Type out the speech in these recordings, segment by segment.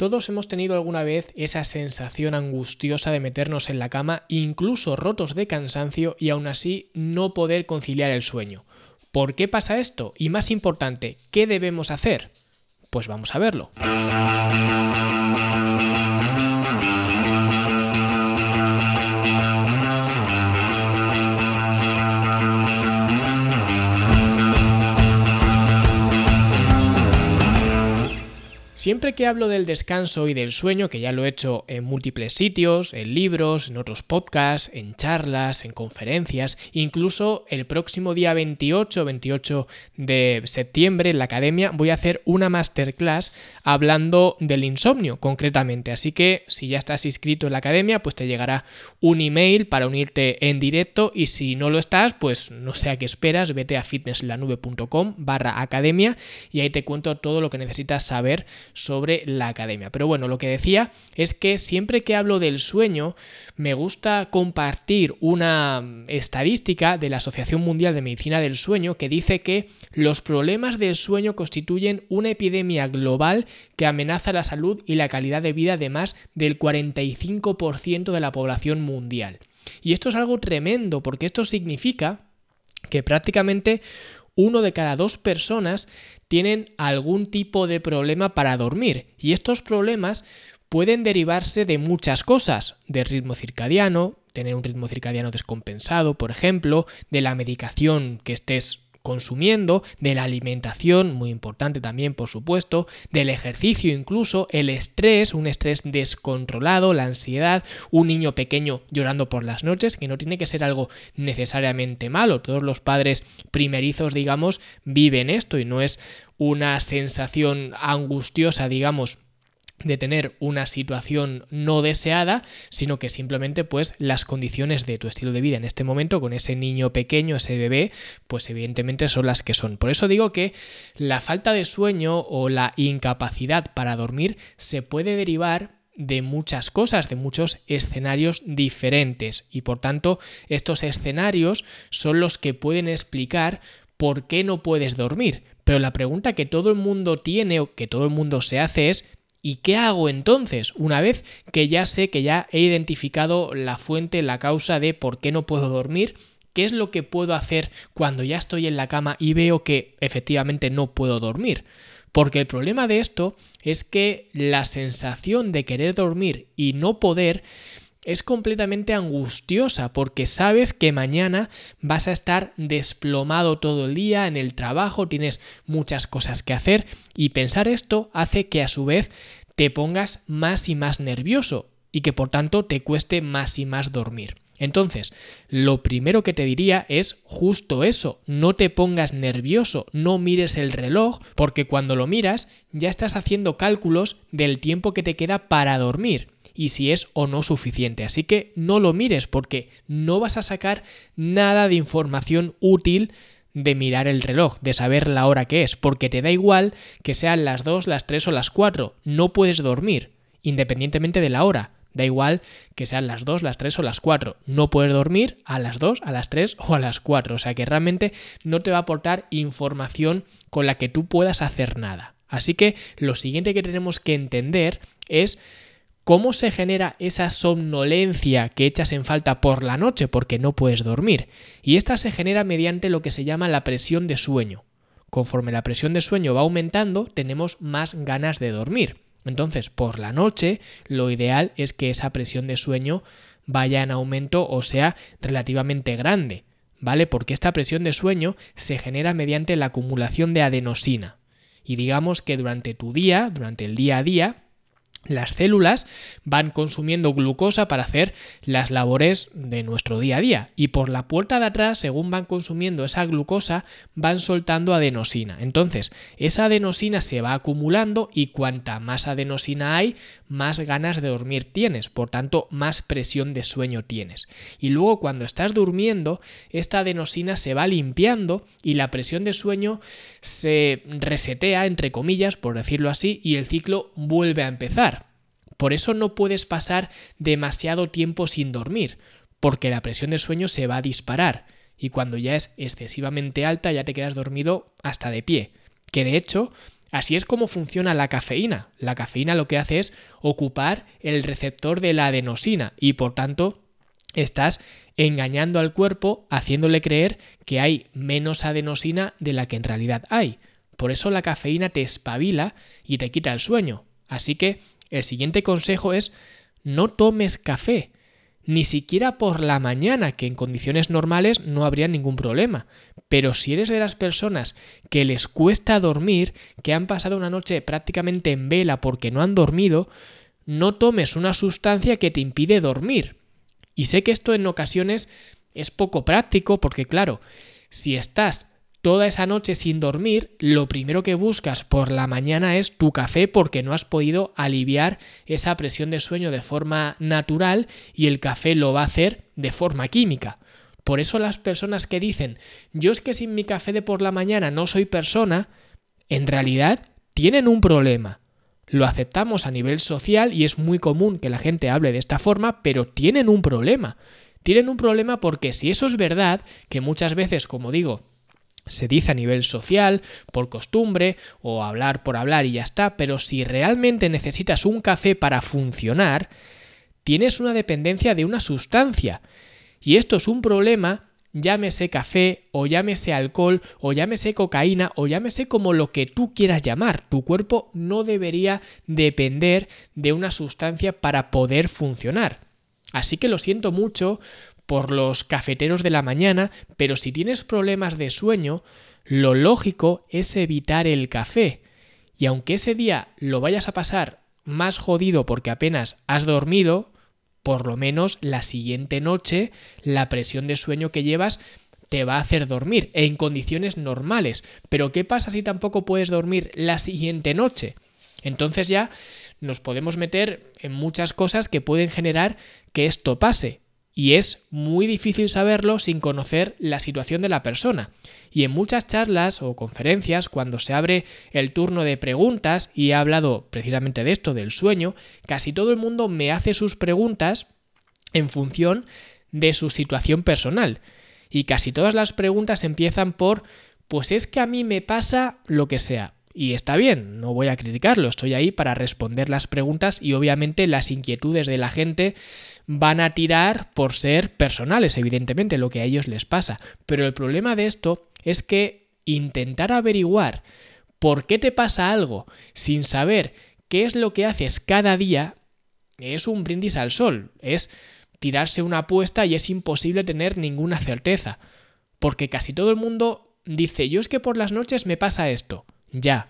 Todos hemos tenido alguna vez esa sensación angustiosa de meternos en la cama, incluso rotos de cansancio, y aún así no poder conciliar el sueño. ¿Por qué pasa esto? Y más importante, ¿qué debemos hacer? Pues vamos a verlo. Siempre que hablo del descanso y del sueño, que ya lo he hecho en múltiples sitios, en libros, en otros podcasts, en charlas, en conferencias, incluso el próximo día 28, 28 de septiembre en la academia voy a hacer una masterclass hablando del insomnio concretamente. Así que si ya estás inscrito en la academia, pues te llegará un email para unirte en directo y si no lo estás, pues no sé a qué esperas, vete a fitnesslanube.com barra academia y ahí te cuento todo lo que necesitas saber sobre la academia. Pero bueno, lo que decía es que siempre que hablo del sueño, me gusta compartir una estadística de la Asociación Mundial de Medicina del Sueño que dice que los problemas del sueño constituyen una epidemia global que amenaza la salud y la calidad de vida de más del 45% de la población mundial. Y esto es algo tremendo porque esto significa que prácticamente uno de cada dos personas tienen algún tipo de problema para dormir. Y estos problemas pueden derivarse de muchas cosas, de ritmo circadiano, tener un ritmo circadiano descompensado, por ejemplo, de la medicación que estés consumiendo, de la alimentación, muy importante también por supuesto, del ejercicio incluso, el estrés, un estrés descontrolado, la ansiedad, un niño pequeño llorando por las noches, que no tiene que ser algo necesariamente malo, todos los padres primerizos, digamos, viven esto y no es una sensación angustiosa, digamos, de tener una situación no deseada, sino que simplemente pues las condiciones de tu estilo de vida en este momento con ese niño pequeño, ese bebé, pues evidentemente son las que son. Por eso digo que la falta de sueño o la incapacidad para dormir se puede derivar de muchas cosas, de muchos escenarios diferentes y por tanto estos escenarios son los que pueden explicar por qué no puedes dormir. Pero la pregunta que todo el mundo tiene o que todo el mundo se hace es ¿Y qué hago entonces? Una vez que ya sé que ya he identificado la fuente, la causa de por qué no puedo dormir, ¿qué es lo que puedo hacer cuando ya estoy en la cama y veo que efectivamente no puedo dormir? Porque el problema de esto es que la sensación de querer dormir y no poder es completamente angustiosa porque sabes que mañana vas a estar desplomado todo el día en el trabajo, tienes muchas cosas que hacer y pensar esto hace que a su vez te pongas más y más nervioso y que por tanto te cueste más y más dormir. Entonces, lo primero que te diría es justo eso, no te pongas nervioso, no mires el reloj, porque cuando lo miras ya estás haciendo cálculos del tiempo que te queda para dormir y si es o no suficiente. Así que no lo mires porque no vas a sacar nada de información útil de mirar el reloj, de saber la hora que es, porque te da igual que sean las 2, las 3 o las 4, no puedes dormir, independientemente de la hora. Da igual que sean las 2, las 3 o las 4. No puedes dormir a las 2, a las 3 o a las 4. O sea que realmente no te va a aportar información con la que tú puedas hacer nada. Así que lo siguiente que tenemos que entender es ¿Cómo se genera esa somnolencia que echas en falta por la noche porque no puedes dormir? Y esta se genera mediante lo que se llama la presión de sueño. Conforme la presión de sueño va aumentando, tenemos más ganas de dormir. Entonces, por la noche, lo ideal es que esa presión de sueño vaya en aumento o sea relativamente grande, ¿vale? Porque esta presión de sueño se genera mediante la acumulación de adenosina. Y digamos que durante tu día, durante el día a día, las células van consumiendo glucosa para hacer las labores de nuestro día a día y por la puerta de atrás, según van consumiendo esa glucosa, van soltando adenosina. Entonces, esa adenosina se va acumulando y cuanta más adenosina hay, más ganas de dormir tienes, por tanto, más presión de sueño tienes. Y luego cuando estás durmiendo, esta adenosina se va limpiando y la presión de sueño se resetea, entre comillas, por decirlo así, y el ciclo vuelve a empezar. Por eso no puedes pasar demasiado tiempo sin dormir, porque la presión de sueño se va a disparar y cuando ya es excesivamente alta ya te quedas dormido hasta de pie. Que de hecho Así es como funciona la cafeína. La cafeína lo que hace es ocupar el receptor de la adenosina y por tanto estás engañando al cuerpo haciéndole creer que hay menos adenosina de la que en realidad hay. Por eso la cafeína te espabila y te quita el sueño. Así que el siguiente consejo es no tomes café, ni siquiera por la mañana, que en condiciones normales no habría ningún problema. Pero si eres de las personas que les cuesta dormir, que han pasado una noche prácticamente en vela porque no han dormido, no tomes una sustancia que te impide dormir. Y sé que esto en ocasiones es poco práctico porque claro, si estás toda esa noche sin dormir, lo primero que buscas por la mañana es tu café porque no has podido aliviar esa presión de sueño de forma natural y el café lo va a hacer de forma química. Por eso las personas que dicen, yo es que sin mi café de por la mañana no soy persona, en realidad tienen un problema. Lo aceptamos a nivel social y es muy común que la gente hable de esta forma, pero tienen un problema. Tienen un problema porque si eso es verdad, que muchas veces, como digo, se dice a nivel social, por costumbre, o hablar por hablar y ya está, pero si realmente necesitas un café para funcionar, tienes una dependencia de una sustancia. Y esto es un problema, llámese café, o llámese alcohol, o llámese cocaína, o llámese como lo que tú quieras llamar. Tu cuerpo no debería depender de una sustancia para poder funcionar. Así que lo siento mucho por los cafeteros de la mañana, pero si tienes problemas de sueño, lo lógico es evitar el café. Y aunque ese día lo vayas a pasar más jodido porque apenas has dormido, por lo menos la siguiente noche la presión de sueño que llevas te va a hacer dormir en condiciones normales. Pero ¿qué pasa si tampoco puedes dormir la siguiente noche? Entonces ya nos podemos meter en muchas cosas que pueden generar que esto pase y es muy difícil saberlo sin conocer la situación de la persona. Y en muchas charlas o conferencias, cuando se abre el turno de preguntas, y he hablado precisamente de esto, del sueño, casi todo el mundo me hace sus preguntas en función de su situación personal. Y casi todas las preguntas empiezan por, pues es que a mí me pasa lo que sea. Y está bien, no voy a criticarlo, estoy ahí para responder las preguntas y obviamente las inquietudes de la gente van a tirar por ser personales, evidentemente, lo que a ellos les pasa. Pero el problema de esto es que intentar averiguar por qué te pasa algo sin saber qué es lo que haces cada día es un brindis al sol, es tirarse una apuesta y es imposible tener ninguna certeza. Porque casi todo el mundo dice, yo es que por las noches me pasa esto, ya,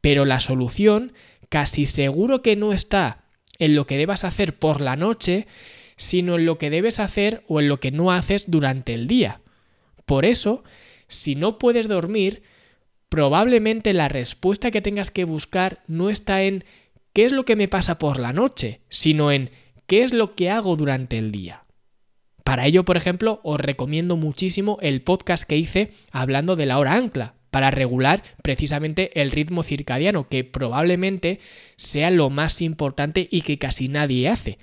pero la solución casi seguro que no está en lo que debas hacer por la noche, sino en lo que debes hacer o en lo que no haces durante el día. Por eso, si no puedes dormir, probablemente la respuesta que tengas que buscar no está en qué es lo que me pasa por la noche, sino en qué es lo que hago durante el día. Para ello, por ejemplo, os recomiendo muchísimo el podcast que hice hablando de la hora ancla, para regular precisamente el ritmo circadiano, que probablemente sea lo más importante y que casi nadie hace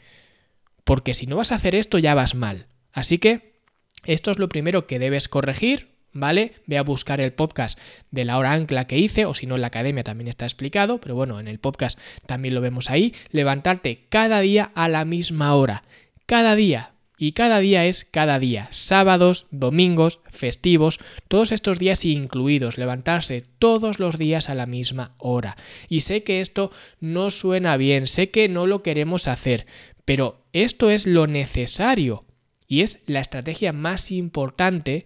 porque si no vas a hacer esto ya vas mal. Así que esto es lo primero que debes corregir, ¿vale? Ve a buscar el podcast de la hora ancla que hice, o si no en la academia también está explicado, pero bueno, en el podcast también lo vemos ahí. Levantarte cada día a la misma hora. Cada día. Y cada día es cada día. Sábados, domingos, festivos, todos estos días incluidos. Levantarse todos los días a la misma hora. Y sé que esto no suena bien, sé que no lo queremos hacer, pero esto es lo necesario y es la estrategia más importante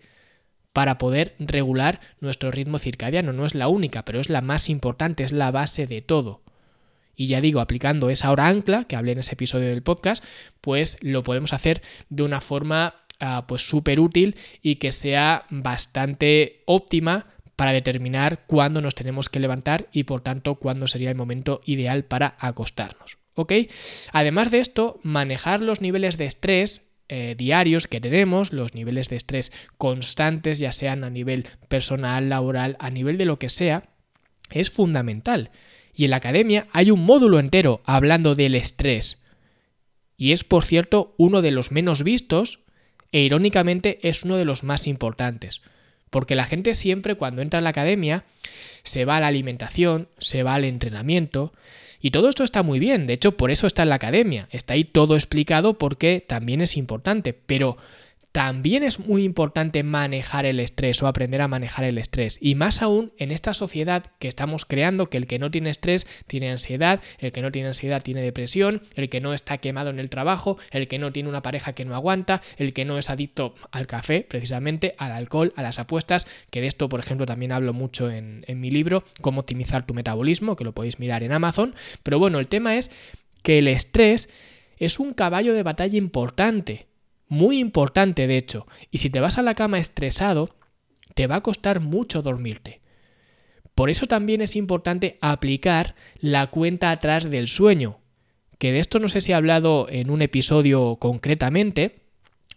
para poder regular nuestro ritmo circadiano. No es la única, pero es la más importante, es la base de todo. Y ya digo, aplicando esa hora ancla que hablé en ese episodio del podcast, pues lo podemos hacer de una forma ah, pues súper útil y que sea bastante óptima para determinar cuándo nos tenemos que levantar y por tanto cuándo sería el momento ideal para acostarnos. Además de esto, manejar los niveles de estrés eh, diarios que tenemos, los niveles de estrés constantes, ya sean a nivel personal, laboral, a nivel de lo que sea, es fundamental. Y en la academia hay un módulo entero hablando del estrés. Y es, por cierto, uno de los menos vistos e irónicamente es uno de los más importantes. Porque la gente siempre cuando entra a la academia se va a la alimentación, se va al entrenamiento, y todo esto está muy bien, de hecho por eso está en la academia, está ahí todo explicado porque también es importante, pero también es muy importante manejar el estrés o aprender a manejar el estrés. Y más aún en esta sociedad que estamos creando, que el que no tiene estrés tiene ansiedad, el que no tiene ansiedad tiene depresión, el que no está quemado en el trabajo, el que no tiene una pareja que no aguanta, el que no es adicto al café, precisamente, al alcohol, a las apuestas, que de esto, por ejemplo, también hablo mucho en, en mi libro, Cómo optimizar tu metabolismo, que lo podéis mirar en Amazon. Pero bueno, el tema es que el estrés es un caballo de batalla importante muy importante de hecho, y si te vas a la cama estresado, te va a costar mucho dormirte. Por eso también es importante aplicar la cuenta atrás del sueño, que de esto no sé si he hablado en un episodio concretamente,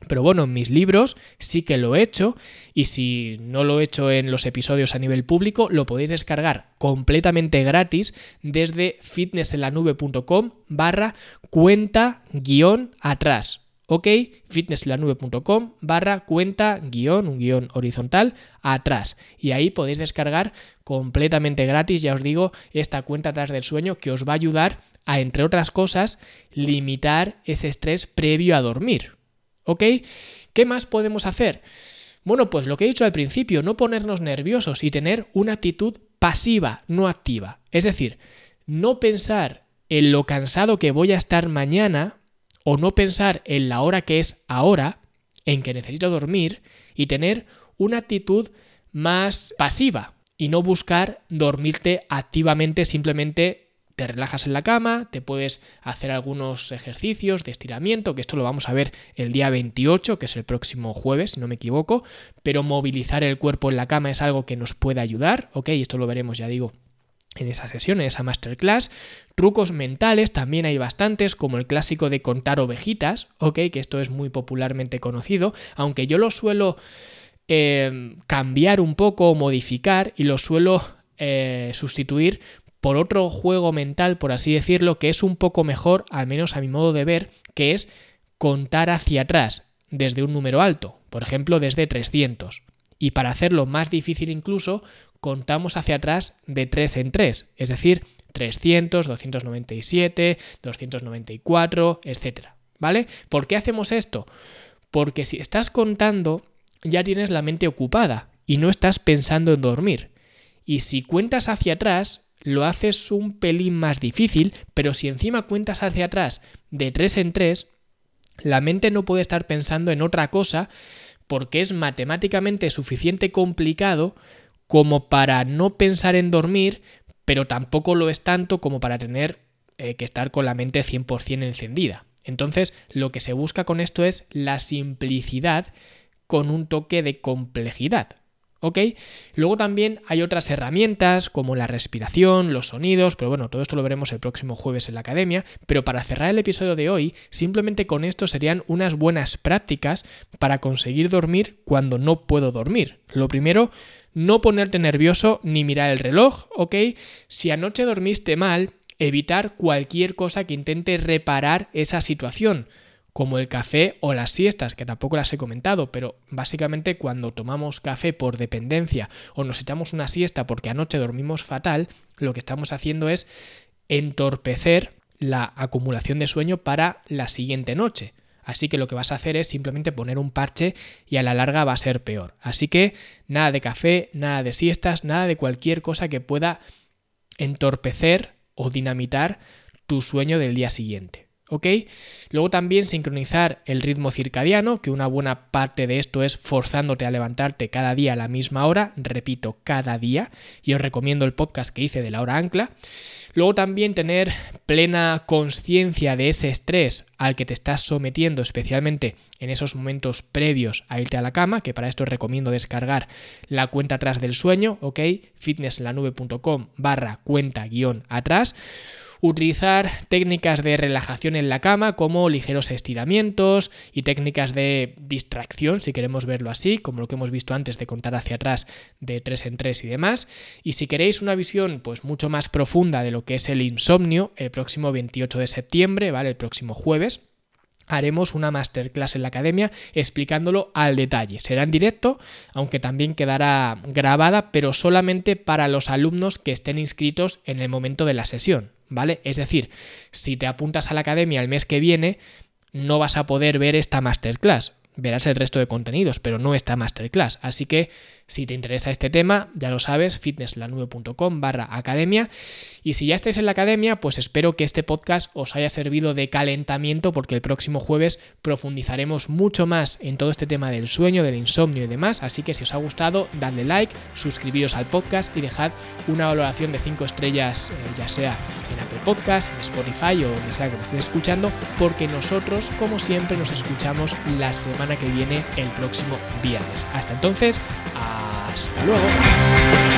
pero bueno, en mis libros sí que lo he hecho y si no lo he hecho en los episodios a nivel público, lo podéis descargar completamente gratis desde fitnessenlanube.com barra cuenta guion atrás ok, fitnesslanube.com barra cuenta guion, un guion horizontal, atrás. Y ahí podéis descargar completamente gratis, ya os digo, esta cuenta atrás del sueño que os va a ayudar a, entre otras cosas, limitar ese estrés previo a dormir. ¿Ok? ¿Qué más podemos hacer? Bueno, pues lo que he dicho al principio, no ponernos nerviosos y tener una actitud pasiva, no activa. Es decir, no pensar en lo cansado que voy a estar mañana o no pensar en la hora que es ahora, en que necesito dormir, y tener una actitud más pasiva y no buscar dormirte activamente, simplemente te relajas en la cama, te puedes hacer algunos ejercicios de estiramiento, que esto lo vamos a ver el día 28, que es el próximo jueves, si no me equivoco, pero movilizar el cuerpo en la cama es algo que nos puede ayudar, ¿ok? Esto lo veremos, ya digo, en esa sesión, en esa masterclass. Trucos mentales también hay bastantes, como el clásico de contar ovejitas, ¿ok? Que esto es muy popularmente conocido, aunque yo lo suelo eh, cambiar un poco o modificar y lo suelo eh, sustituir por otro juego mental, por así decirlo, que es un poco mejor, al menos a mi modo de ver, que es contar hacia atrás desde un número alto, por ejemplo desde 300. Y para hacerlo más difícil incluso, contamos hacia atrás de 3 en 3, es decir, 300, 297, 294, etc. ¿Vale? ¿Por qué hacemos esto? Porque si estás contando, ya tienes la mente ocupada y no estás pensando en dormir. Y si cuentas hacia atrás, lo haces un pelín más difícil, pero si encima cuentas hacia atrás de 3 en 3, la mente no puede estar pensando en otra cosa porque es matemáticamente suficiente complicado como para no pensar en dormir, pero tampoco lo es tanto como para tener eh, que estar con la mente 100% encendida. Entonces, lo que se busca con esto es la simplicidad con un toque de complejidad. ¿Ok? Luego también hay otras herramientas como la respiración, los sonidos, pero bueno, todo esto lo veremos el próximo jueves en la academia, pero para cerrar el episodio de hoy, simplemente con esto serían unas buenas prácticas para conseguir dormir cuando no puedo dormir. Lo primero, no ponerte nervioso ni mirar el reloj, ¿ok? Si anoche dormiste mal, evitar cualquier cosa que intente reparar esa situación como el café o las siestas, que tampoco las he comentado, pero básicamente cuando tomamos café por dependencia o nos echamos una siesta porque anoche dormimos fatal, lo que estamos haciendo es entorpecer la acumulación de sueño para la siguiente noche. Así que lo que vas a hacer es simplemente poner un parche y a la larga va a ser peor. Así que nada de café, nada de siestas, nada de cualquier cosa que pueda entorpecer o dinamitar tu sueño del día siguiente. ¿Ok? Luego también sincronizar el ritmo circadiano, que una buena parte de esto es forzándote a levantarte cada día a la misma hora, repito, cada día, y os recomiendo el podcast que hice de la hora ancla. Luego también tener plena conciencia de ese estrés al que te estás sometiendo, especialmente en esos momentos previos a irte a la cama, que para esto os recomiendo descargar la cuenta atrás del sueño, ¿ok? fitnesslanube.com barra cuenta guion atrás utilizar técnicas de relajación en la cama como ligeros estiramientos y técnicas de distracción, si queremos verlo así, como lo que hemos visto antes de contar hacia atrás de 3 en 3 y demás. Y si queréis una visión pues mucho más profunda de lo que es el insomnio, el próximo 28 de septiembre, ¿vale? El próximo jueves haremos una masterclass en la academia explicándolo al detalle. Será en directo, aunque también quedará grabada, pero solamente para los alumnos que estén inscritos en el momento de la sesión, ¿vale? Es decir, si te apuntas a la academia el mes que viene, no vas a poder ver esta masterclass. Verás el resto de contenidos, pero no esta masterclass. Así que si te interesa este tema, ya lo sabes, fitnesslanube.com barra academia. Y si ya estáis en la academia, pues espero que este podcast os haya servido de calentamiento porque el próximo jueves profundizaremos mucho más en todo este tema del sueño, del insomnio y demás. Así que si os ha gustado, dadle like, suscribiros al podcast y dejad una valoración de 5 estrellas, eh, ya sea en Apple Podcast, en Spotify o donde sea que me estéis escuchando, porque nosotros, como siempre, nos escuchamos la semana que viene, el próximo viernes. Hasta entonces, hasta luego.